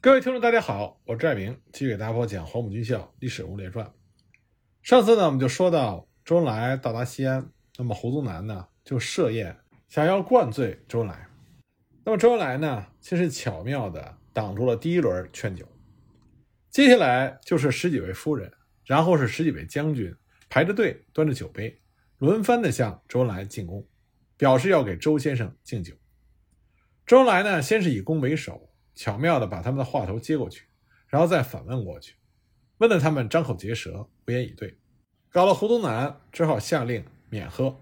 各位听众，大家好，我是爱明，继续给大家播讲《黄埔军校历史人物列传》。上次呢，我们就说到周恩来到达西安，那么胡宗南呢就设宴，想要灌醉周恩来。那么周恩来呢，先是巧妙地挡住了第一轮劝酒，接下来就是十几位夫人，然后是十几位将军排着队端着酒杯，轮番地向周恩来进攻，表示要给周先生敬酒。周恩来呢，先是以攻为守，巧妙地把他们的话头接过去，然后再反问过去，问得他们张口结舌，无言以对，搞得胡宗南只好下令免喝。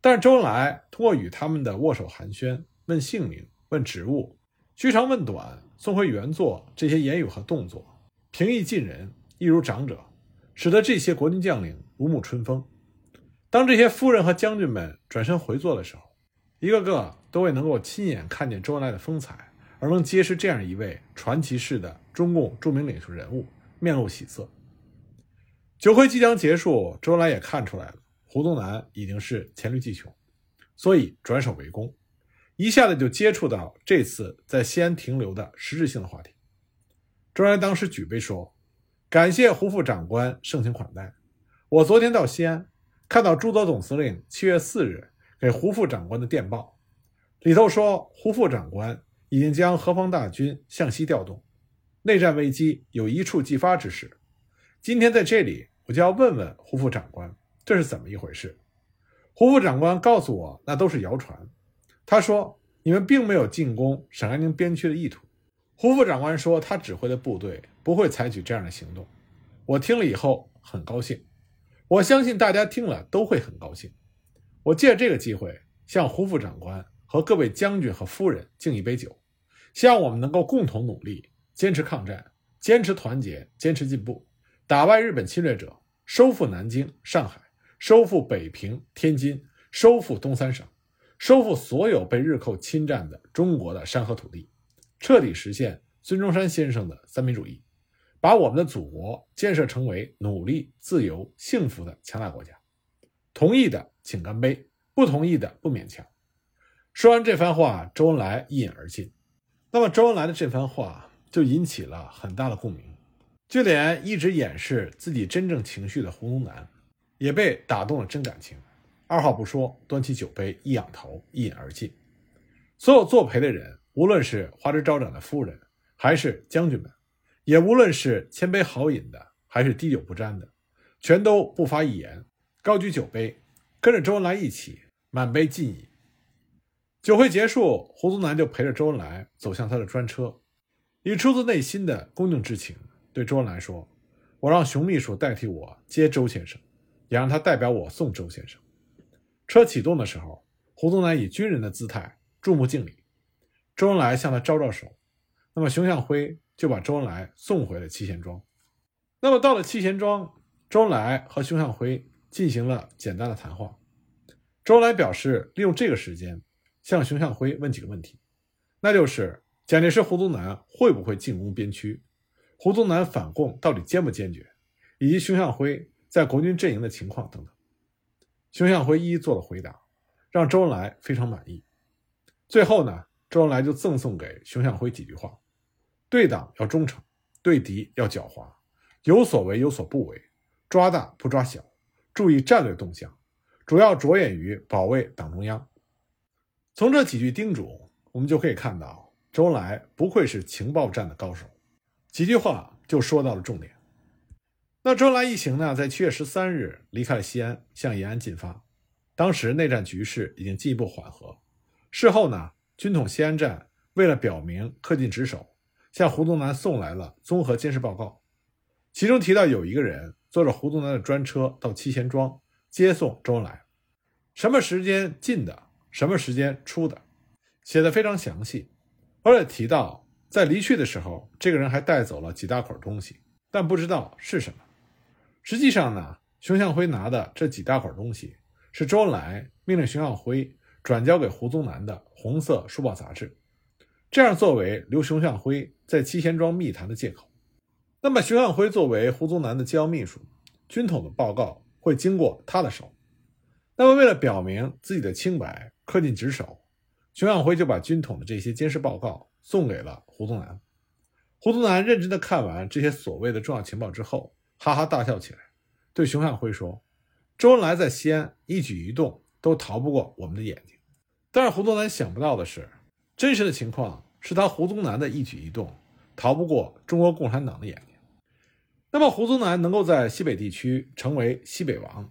但是周恩来通过与他们的握手寒暄、问姓名、问职务、嘘长问短、送回原座这些言语和动作，平易近人，一如长者，使得这些国军将领如沐春风。当这些夫人和将军们转身回座的时候，一个个都未能够亲眼看见周恩来的风采，而能结识这样一位传奇式的中共著名领袖人物，面露喜色。酒会即将结束，周恩来也看出来了，胡宗南已经是黔驴技穷，所以转守为攻，一下子就接触到这次在西安停留的实质性的话题。周恩来当时举杯说：“感谢胡副长官盛情款待，我昨天到西安，看到朱德总司令七月四日。”给胡副长官的电报，里头说胡副长官已经将何方大军向西调动，内战危机有一触即发之势。今天在这里，我就要问问胡副长官，这是怎么一回事？胡副长官告诉我，那都是谣传。他说你们并没有进攻陕甘宁边区的意图。胡副长官说他指挥的部队不会采取这样的行动。我听了以后很高兴，我相信大家听了都会很高兴。我借这个机会向胡副长官和各位将军和夫人敬一杯酒，希望我们能够共同努力，坚持抗战，坚持团结，坚持进步，打败日本侵略者，收复南京、上海，收复北平、天津，收复东三省，收复所有被日寇侵占的中国的山河土地，彻底实现孙中山先生的三民主义，把我们的祖国建设成为努力、自由、幸福的强大国家。同意的。请干杯！不同意的不勉强。说完这番话，周恩来一饮而尽。那么，周恩来的这番话就引起了很大的共鸣，就连一直掩饰自己真正情绪的胡宗南，也被打动了真感情。二话不说，端起酒杯一仰头，一饮而尽。所有作陪的人，无论是花枝招展的夫人，还是将军们，也无论是千杯好饮的，还是滴酒不沾的，全都不发一言，高举酒杯。跟着周恩来一起满杯尽饮。酒会结束，胡宗南就陪着周恩来走向他的专车，以出自内心的恭敬之情对周恩来说：“我让熊秘书代替我接周先生，也让他代表我送周先生。”车启动的时候，胡宗南以军人的姿态注目敬礼，周恩来向他招招手，那么熊向晖就把周恩来送回了七贤庄。那么到了七贤庄，周恩来和熊向晖。进行了简单的谈话，周恩来表示利用这个时间向熊向晖问几个问题，那就是蒋介石、胡宗南会不会进攻边区，胡宗南反共到底坚不坚决，以及熊向晖在国军阵营的情况等等。熊向晖一一做了回答，让周恩来非常满意。最后呢，周恩来就赠送给熊向晖几句话：对党要忠诚，对敌要狡猾，有所为有所不为，抓大不抓小。注意战略动向，主要着眼于保卫党中央。从这几句叮嘱，我们就可以看到，周恩来不愧是情报战的高手。几句话就说到了重点。那周恩来一行呢，在七月十三日离开了西安，向延安进发。当时内战局势已经进一步缓和。事后呢，军统西安站为了表明恪尽职守，向胡宗南送来了综合监视报告，其中提到有一个人。坐着胡宗南的专车到七贤庄接送周恩来，什么时间进的，什么时间出的，写的非常详细，而且提到在离去的时候，这个人还带走了几大捆东西，但不知道是什么。实际上呢，熊向晖拿的这几大捆东西是周恩来命令熊向晖转交给胡宗南的红色书报杂志，这样作为留熊向晖在七贤庄密谈的借口。那么，熊向晖作为胡宗南的机要秘书，军统的报告会经过他的手。那么，为了表明自己的清白，恪尽职守，熊向晖就把军统的这些监视报告送给了胡宗南。胡宗南认真的看完这些所谓的重要情报之后，哈哈大笑起来，对熊向晖说：“周恩来在西安一举一动都逃不过我们的眼睛。”但是胡宗南想不到的是，真实的情况是他胡宗南的一举一动逃不过中国共产党的眼睛。那么胡宗南能够在西北地区成为西北王，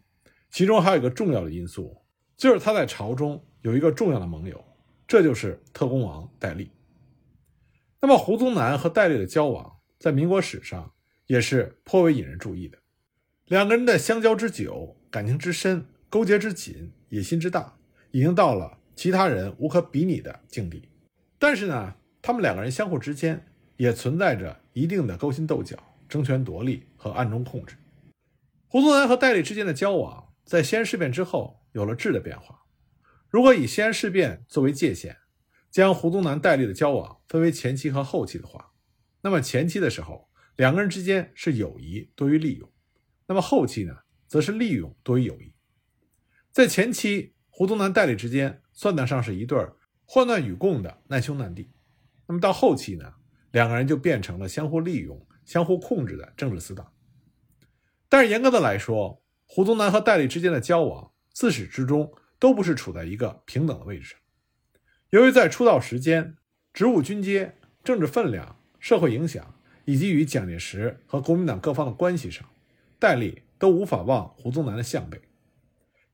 其中还有一个重要的因素，就是他在朝中有一个重要的盟友，这就是特工王戴笠。那么胡宗南和戴笠的交往，在民国史上也是颇为引人注意的。两个人的相交之久、感情之深、勾结之紧、野心之大，已经到了其他人无可比拟的境地。但是呢，他们两个人相互之间也存在着一定的勾心斗角。争权夺利和暗中控制，胡宗南和戴笠之间的交往，在西安事变之后有了质的变化。如果以西安事变作为界限，将胡宗南、戴笠的交往分为前期和后期的话，那么前期的时候，两个人之间是友谊多于利用；那么后期呢，则是利用多于友谊。在前期，胡宗南、戴笠之间算得上是一对患难与共的难兄难弟；那么到后期呢，两个人就变成了相互利用。相互控制的政治死党，但是严格的来说，胡宗南和戴笠之间的交往自始至终都不是处在一个平等的位置上。由于在出道时间、职务军阶、政治分量、社会影响，以及与蒋介石和国民党各方的关系上，戴笠都无法望胡宗南的项背。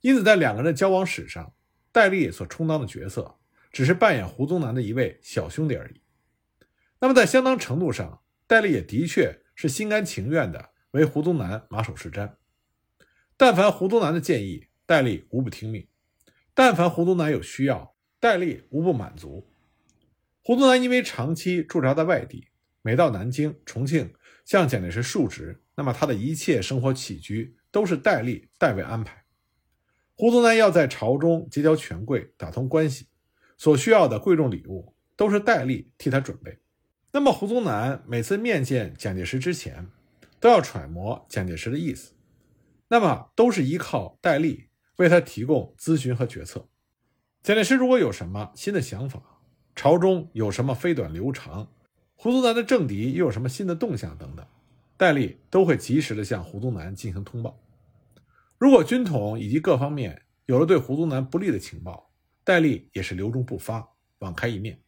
因此，在两个人的交往史上，戴笠所充当的角色，只是扮演胡宗南的一位小兄弟而已。那么，在相当程度上，戴笠也的确是心甘情愿的为胡宗南马首是瞻，但凡胡宗南的建议，戴笠无不听命；但凡胡宗南有需要，戴笠无不满足。胡宗南因为长期驻扎在外地，每到南京、重庆向蒋介石述职，那么他的一切生活起居都是戴笠代为安排。胡宗南要在朝中结交权贵、打通关系，所需要的贵重礼物都是戴笠替他准备。那么，胡宗南每次面见蒋介石之前，都要揣摩蒋介石的意思，那么都是依靠戴笠为他提供咨询和决策。蒋介石如果有什么新的想法，朝中有什么飞短流长，胡宗南的政敌又有什么新的动向等等，戴笠都会及时的向胡宗南进行通报。如果军统以及各方面有了对胡宗南不利的情报，戴笠也是留中不发，网开一面。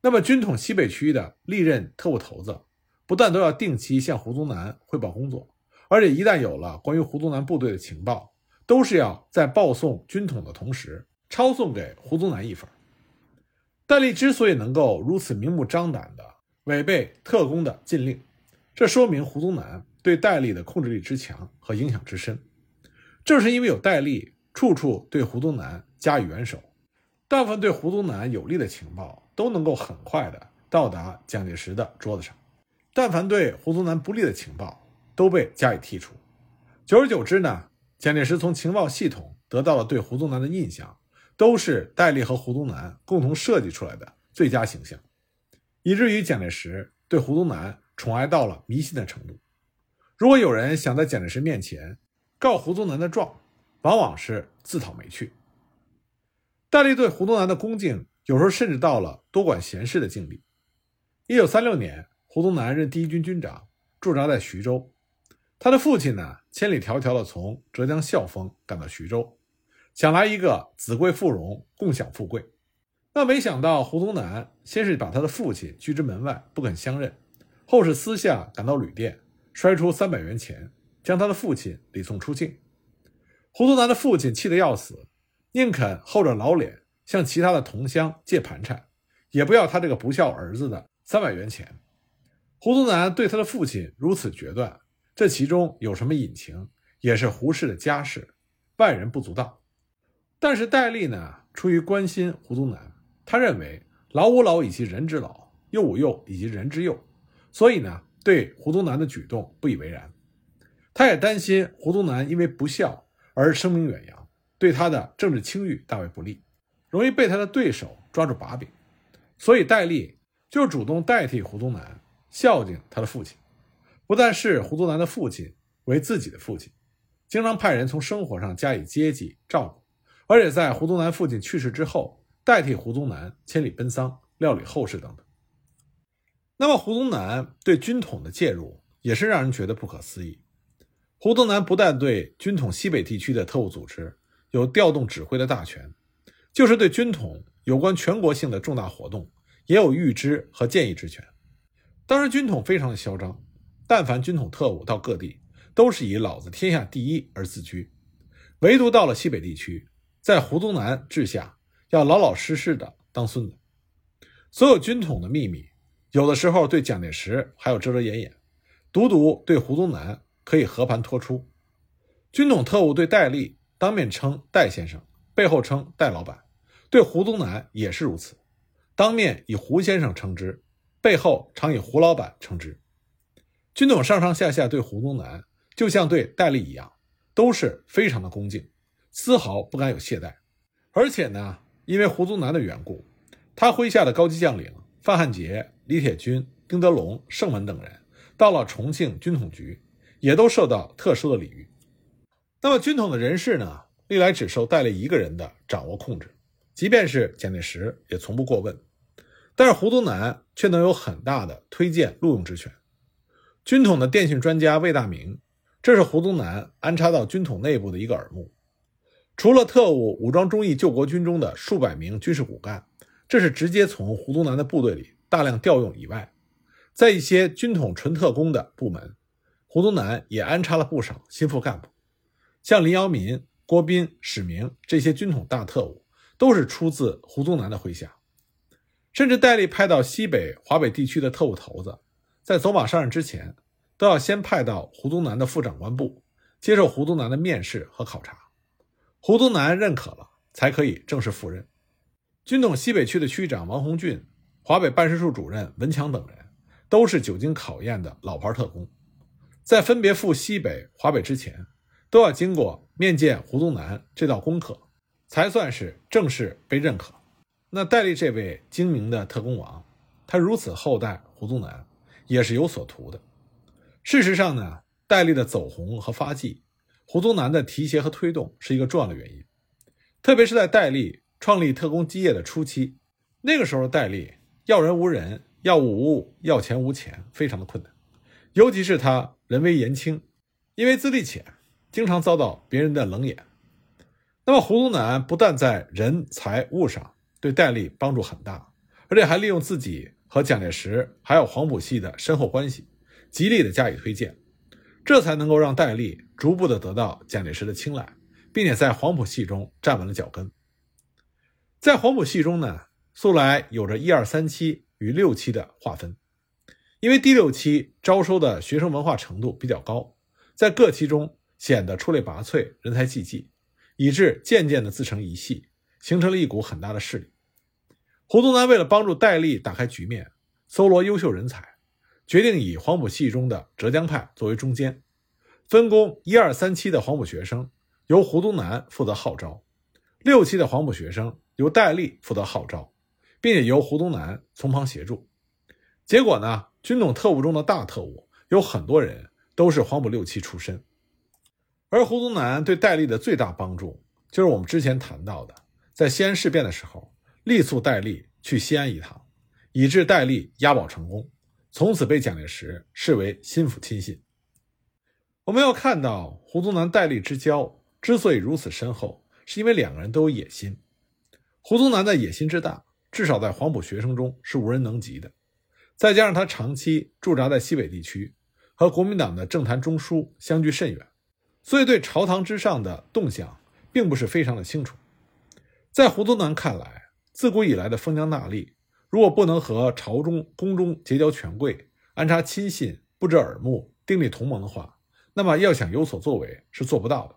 那么，军统西北区的历任特务头子，不但都要定期向胡宗南汇报工作，而且一旦有了关于胡宗南部队的情报，都是要在报送军统的同时，抄送给胡宗南一份。戴笠之所以能够如此明目张胆地违背特工的禁令，这说明胡宗南对戴笠的控制力之强和影响之深。正是因为有戴笠处处对胡宗南加以援手，但凡对胡宗南有利的情报。都能够很快的到达蒋介石的桌子上，但凡对胡宗南不利的情报都被加以剔除。久而久之呢，蒋介石从情报系统得到了对胡宗南的印象，都是戴笠和胡宗南共同设计出来的最佳形象，以至于蒋介石对胡宗南宠爱到了迷信的程度。如果有人想在蒋介石面前告胡宗南的状，往往是自讨没趣。戴笠对胡宗南的恭敬。有时候甚至到了多管闲事的境地。一九三六年，胡宗南任第一军军长，驻扎在徐州。他的父亲呢，千里迢迢的从浙江孝丰赶到徐州，想来一个子贵妇荣，共享富贵。那没想到，胡宗南先是把他的父亲拒之门外，不肯相认，后是私下赶到旅店，摔出三百元钱，将他的父亲礼送出境。胡宗南的父亲气得要死，宁肯厚着老脸。向其他的同乡借盘缠，也不要他这个不孝儿子的三百元钱。胡宗南对他的父亲如此决断，这其中有什么隐情，也是胡适的家事，外人不足道。但是戴笠呢，出于关心胡宗南，他认为老吾老以及人之老，幼吾幼以及人之幼，所以呢，对胡宗南的举动不以为然。他也担心胡宗南因为不孝而声名远扬，对他的政治清誉大为不利。容易被他的对手抓住把柄，所以戴笠就主动代替胡宗南孝敬他的父亲，不但视胡宗南的父亲为自己的父亲，经常派人从生活上加以接济照顾，而且在胡宗南父亲去世之后，代替胡宗南千里奔丧、料理后事等等。那么胡宗南对军统的介入也是让人觉得不可思议。胡宗南不但对军统西北地区的特务组织有调动指挥的大权，就是对军统有关全国性的重大活动也有预知和建议之权。当时军统非常的嚣张，但凡军统特务到各地，都是以“老子天下第一”而自居，唯独到了西北地区，在胡宗南治下，要老老实实的当孙子。所有军统的秘密，有的时候对蒋介石还有遮遮掩掩，独独对胡宗南可以和盘托出。军统特务对戴笠当面称戴先生，背后称戴老板；对胡宗南也是如此，当面以胡先生称之。背后常以胡老板称之，军统上上下下对胡宗南就像对戴笠一样，都是非常的恭敬，丝毫不敢有懈怠。而且呢，因为胡宗南的缘故，他麾下的高级将领范汉杰、李铁军、丁德龙、盛文等人到了重庆军统局，也都受到特殊的礼遇。那么军统的人事呢，历来只受戴笠一个人的掌握控制，即便是蒋介石也从不过问。但是胡宗南却能有很大的推荐录用之权。军统的电讯专家魏大明，这是胡宗南安插到军统内部的一个耳目。除了特务武装忠义救国军中的数百名军事骨干，这是直接从胡宗南的部队里大量调用以外，在一些军统纯特工的部门，胡宗南也安插了不少心腹干部，像林尧民、郭斌、史明这些军统大特务，都是出自胡宗南的麾下。甚至戴笠派到西北、华北地区的特务头子，在走马上任之前，都要先派到胡宗南的副长官部，接受胡宗南的面试和考察。胡宗南认可了，才可以正式赴任。军统西北区的区长王洪俊、华北办事处主任文强等人，都是久经考验的老牌特工，在分别赴西北、华北之前，都要经过面见胡宗南这道功课，才算是正式被认可。那戴笠这位精明的特工王，他如此厚待胡宗南，也是有所图的。事实上呢，戴笠的走红和发迹，胡宗南的提携和推动是一个重要的原因。特别是在戴笠创立特工基业的初期，那个时候戴笠要人无人，要物无物，要钱无钱，非常的困难。尤其是他人微言轻，因为资历浅，经常遭到别人的冷眼。那么胡宗南不但在人财物上，对戴笠帮助很大，而且还利用自己和蒋介石还有黄埔系的深厚关系，极力的加以推荐，这才能够让戴笠逐步的得到蒋介石的青睐，并且在黄埔系中站稳了脚跟。在黄埔系中呢，素来有着一二三期与六期的划分，因为第六期招收的学生文化程度比较高，在各期中显得出类拔萃，人才济济，以致渐渐的自成一系，形成了一股很大的势力。胡宗南为了帮助戴笠打开局面，搜罗优秀人才，决定以黄埔系中的浙江派作为中间，分工一二三期的黄埔学生由胡宗南负责号召，六期的黄埔学生由戴笠负责号召，并且由胡宗南从旁协助。结果呢，军统特务中的大特务有很多人都是黄埔六期出身，而胡宗南对戴笠的最大帮助，就是我们之前谈到的，在西安事变的时候。力促戴笠去西安一趟，以致戴笠押宝成功，从此被蒋介石视为心腹亲信。我们要看到胡宗南戴笠之交之所以如此深厚，是因为两个人都有野心。胡宗南的野心之大，至少在黄埔学生中是无人能及的。再加上他长期驻扎在西北地区，和国民党的政坛中枢相距甚远，所以对朝堂之上的动向并不是非常的清楚。在胡宗南看来，自古以来的封疆大吏，如果不能和朝中宫中结交权贵、安插亲信、布置耳目、订立同盟的话，那么要想有所作为是做不到的。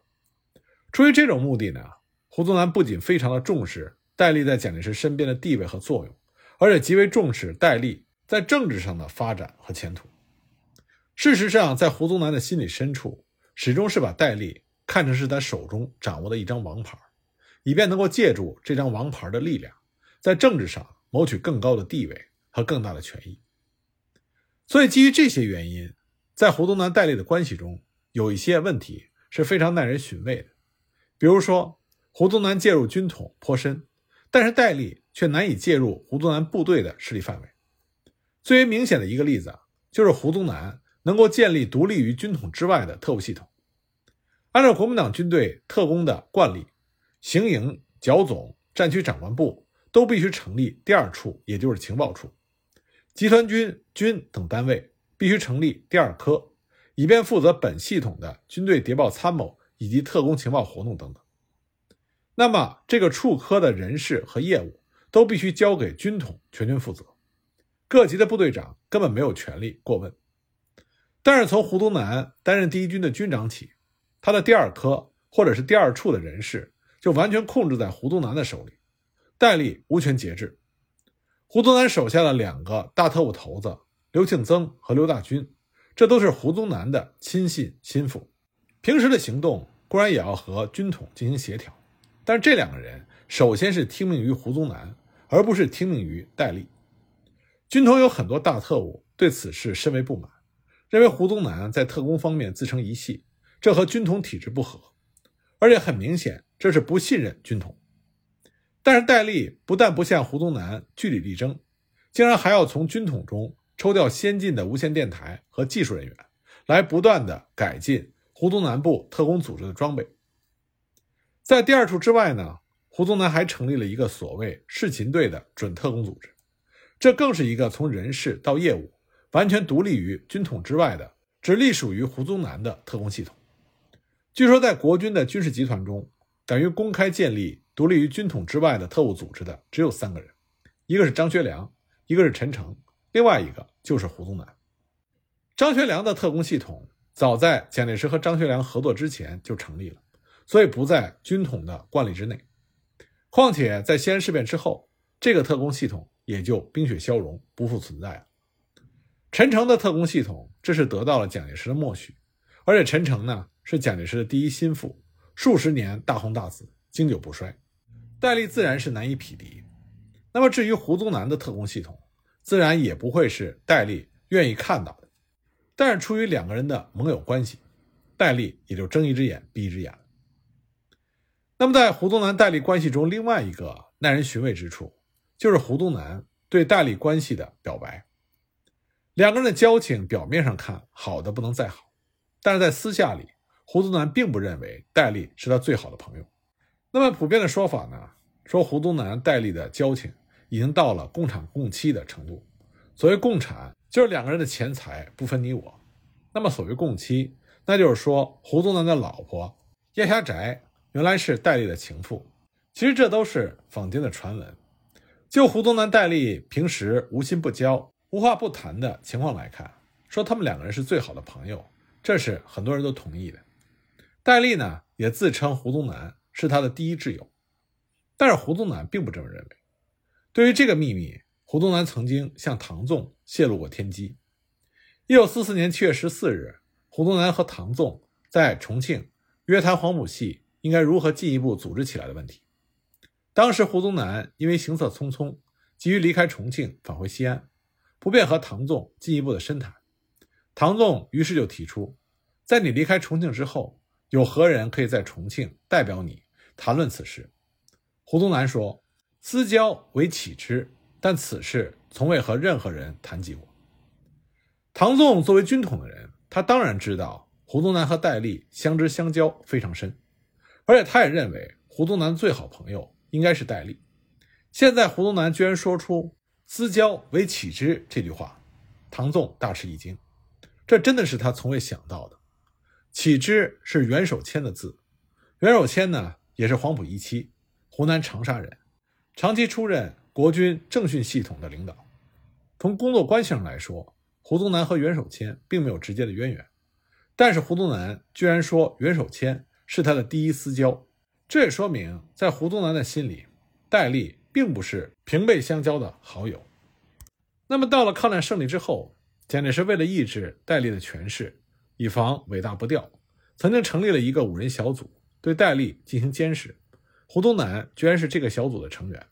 出于这种目的呢，胡宗南不仅非常的重视戴笠在蒋介石身边的地位和作用，而且极为重视戴笠在政治上的发展和前途。事实上，在胡宗南的心理深处，始终是把戴笠看成是他手中掌握的一张王牌，以便能够借助这张王牌的力量。在政治上谋取更高的地位和更大的权益，所以基于这些原因，在胡宗南戴笠的关系中，有一些问题是非常耐人寻味的。比如说，胡宗南介入军统颇深，但是戴笠却难以介入胡宗南部队的势力范围。最为明显的一个例子啊，就是胡宗南能够建立独立于军统之外的特务系统。按照国民党军队特工的惯例，行营、剿总、战区长官部都必须成立第二处，也就是情报处；集团军、军等单位必须成立第二科，以便负责本系统的军队谍报参谋以及特工情报活动等等。那么，这个处科的人事和业务都必须交给军统全权负责，各级的部队长根本没有权利过问。但是，从胡宗南担任第一军的军长起，他的第二科或者是第二处的人事就完全控制在胡宗南的手里，戴笠无权节制。胡宗南手下的两个大特务头子刘庆增和刘大军，这都是胡宗南的亲信心腹，平时的行动固然也要和军统进行协调。但是这两个人首先是听命于胡宗南，而不是听命于戴笠。军统有很多大特务对此事深为不满，认为胡宗南在特工方面自成一系，这和军统体制不合，而且很明显这是不信任军统。但是戴笠不但不向胡宗南据理力争，竟然还要从军统中抽调先进的无线电台和技术人员，来不断的改进胡宗南部特工组织的装备。在第二处之外呢，胡宗南还成立了一个所谓“侍勤队”的准特工组织，这更是一个从人事到业务完全独立于军统之外的，只隶属于胡宗南的特工系统。据说，在国军的军事集团中，敢于公开建立独立于军统之外的特务组织的只有三个人，一个是张学良，一个是陈诚，另外一个就是胡宗南。张学良的特工系统早在蒋介石和张学良合作之前就成立了。所以不在军统的惯例之内，况且在西安事变之后，这个特工系统也就冰雪消融，不复存在了。陈诚的特工系统，这是得到了蒋介石的默许，而且陈诚呢是蒋介石的第一心腹，数十年大红大紫，经久不衰，戴笠自然是难以匹敌。那么至于胡宗南的特工系统，自然也不会是戴笠愿意看到的。但是出于两个人的盟友关系，戴笠也就睁一只眼闭一只眼。那么，在胡宗南、戴笠关系中，另外一个耐人寻味之处，就是胡宗南对戴笠关系的表白。两个人的交情表面上看好的不能再好，但是在私下里，胡宗南并不认为戴笠是他最好的朋友。那么，普遍的说法呢，说胡宗南、戴笠的交情已经到了共产共妻的程度。所谓共产，就是两个人的钱财不分你我。那么，所谓共妻，那就是说胡宗南的老婆叶霞宅。原来是戴笠的情妇，其实这都是坊间的传闻。就胡宗南、戴笠平时无心不交、无话不谈的情况来看，说他们两个人是最好的朋友，这是很多人都同意的。戴笠呢，也自称胡宗南是他的第一挚友，但是胡宗南并不这么认为。对于这个秘密，胡宗南曾经向唐纵泄露过天机。一九四四年七月十四日，胡宗南和唐纵在重庆约谈黄埔系。应该如何进一步组织起来的问题。当时胡宗南因为行色匆匆，急于离开重庆返回西安，不便和唐纵进一步的深谈。唐纵于是就提出，在你离开重庆之后，有何人可以在重庆代表你谈论此事？胡宗南说：“私交为启之，但此事从未和任何人谈及过。”唐纵作为军统的人，他当然知道胡宗南和戴笠相知相交非常深。而且他也认为胡宗南最好朋友应该是戴笠。现在胡宗南居然说出“私交为启之”这句话，唐纵大吃一惊。这真的是他从未想到的。启之是袁守谦的字，袁守谦呢也是黄埔一期，湖南长沙人，长期出任国军政训系统的领导。从工作关系上来说，胡宗南和袁守谦并没有直接的渊源，但是胡宗南居然说袁守谦。是他的第一私交，这也说明在胡宗南的心里，戴笠并不是平辈相交的好友。那么到了抗战胜利之后，蒋介石为了抑制戴笠的权势，以防尾大不掉，曾经成立了一个五人小组，对戴笠进行监视。胡宗南居然是这个小组的成员。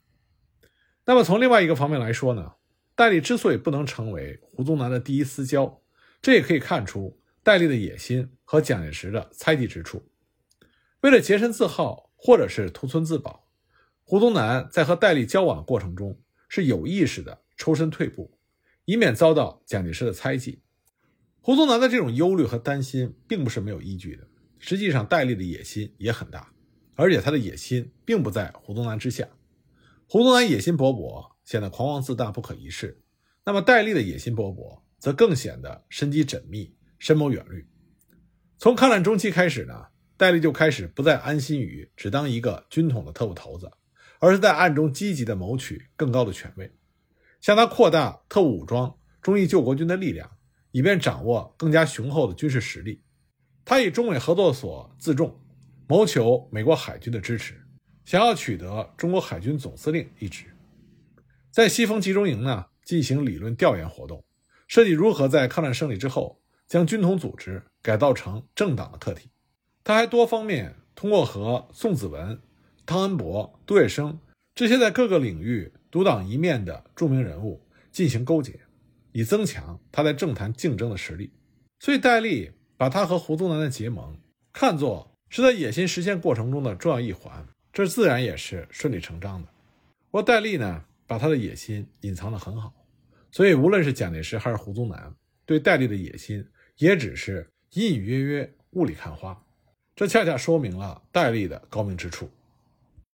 那么从另外一个方面来说呢，戴笠之所以不能成为胡宗南的第一私交，这也可以看出戴笠的野心和蒋介石的猜忌之处。为了洁身自好，或者是图存自保，胡宗南在和戴笠交往的过程中是有意识的抽身退步，以免遭到蒋介石的猜忌。胡宗南的这种忧虑和担心并不是没有依据的。实际上，戴笠的野心也很大，而且他的野心并不在胡宗南之下。胡宗南野心勃勃，显得狂妄自大、不可一世；那么戴笠的野心勃勃，则更显得深机缜密、深谋远虑。从抗战中期开始呢，戴笠就开始不再安心于只当一个军统的特务头子，而是在暗中积极地谋取更高的权位，向他扩大特务武装、忠义救国军的力量，以便掌握更加雄厚的军事实力。他以中美合作所自重，谋求美国海军的支持，想要取得中国海军总司令一职。在西风集中营呢，进行理论调研活动，设计如何在抗战胜利之后将军统组织改造成政党的课题。他还多方面通过和宋子文、汤恩伯、杜月笙这些在各个领域独当一面的著名人物进行勾结，以增强他在政坛竞争的实力。所以戴笠。把他和胡宗南的结盟看作是在野心实现过程中的重要一环，这自然也是顺理成章的。不过戴笠呢，把他的野心隐藏得很好，所以无论是蒋介石还是胡宗南，对戴笠的野心也只是隐隐约约、雾里看花。这恰恰说明了戴笠的高明之处。